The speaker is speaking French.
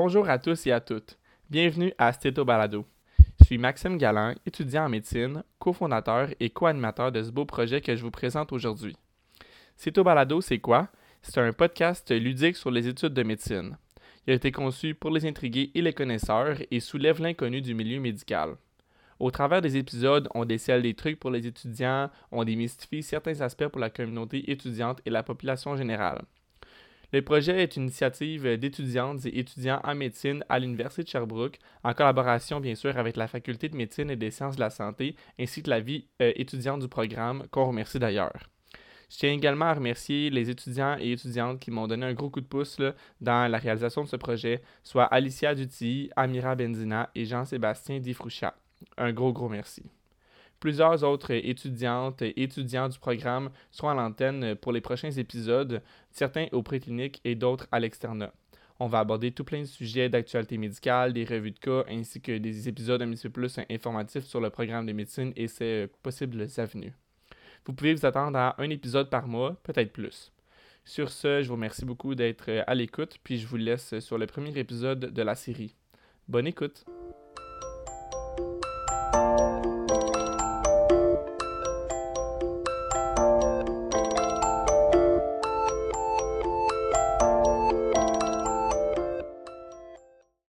Bonjour à tous et à toutes. Bienvenue à Stéto Balado. Je suis Maxime Galland, étudiant en médecine, cofondateur et co-animateur de ce beau projet que je vous présente aujourd'hui. Stéto Balado, c'est quoi? C'est un podcast ludique sur les études de médecine. Il a été conçu pour les intrigués et les connaisseurs et soulève l'inconnu du milieu médical. Au travers des épisodes, on décèle des trucs pour les étudiants, on démystifie certains aspects pour la communauté étudiante et la population générale. Le projet est une initiative d'étudiantes et étudiants en médecine à l'Université de Sherbrooke, en collaboration bien sûr avec la Faculté de médecine et des sciences de la santé, ainsi que la vie euh, étudiante du programme, qu'on remercie d'ailleurs. Je tiens également à remercier les étudiants et étudiantes qui m'ont donné un gros coup de pouce dans la réalisation de ce projet, soit Alicia Duty, Amira Benzina et Jean-Sébastien Difrouchat. Un gros, gros merci. Plusieurs autres étudiantes et étudiants du programme seront à l'antenne pour les prochains épisodes, certains au préclinique et d'autres à l'externat. On va aborder tout plein de sujets d'actualité médicale, des revues de cas, ainsi que des épisodes un petit peu plus informatifs sur le programme de médecine et ses possibles avenues. Vous pouvez vous attendre à un épisode par mois, peut-être plus. Sur ce, je vous remercie beaucoup d'être à l'écoute, puis je vous laisse sur le premier épisode de la série. Bonne écoute!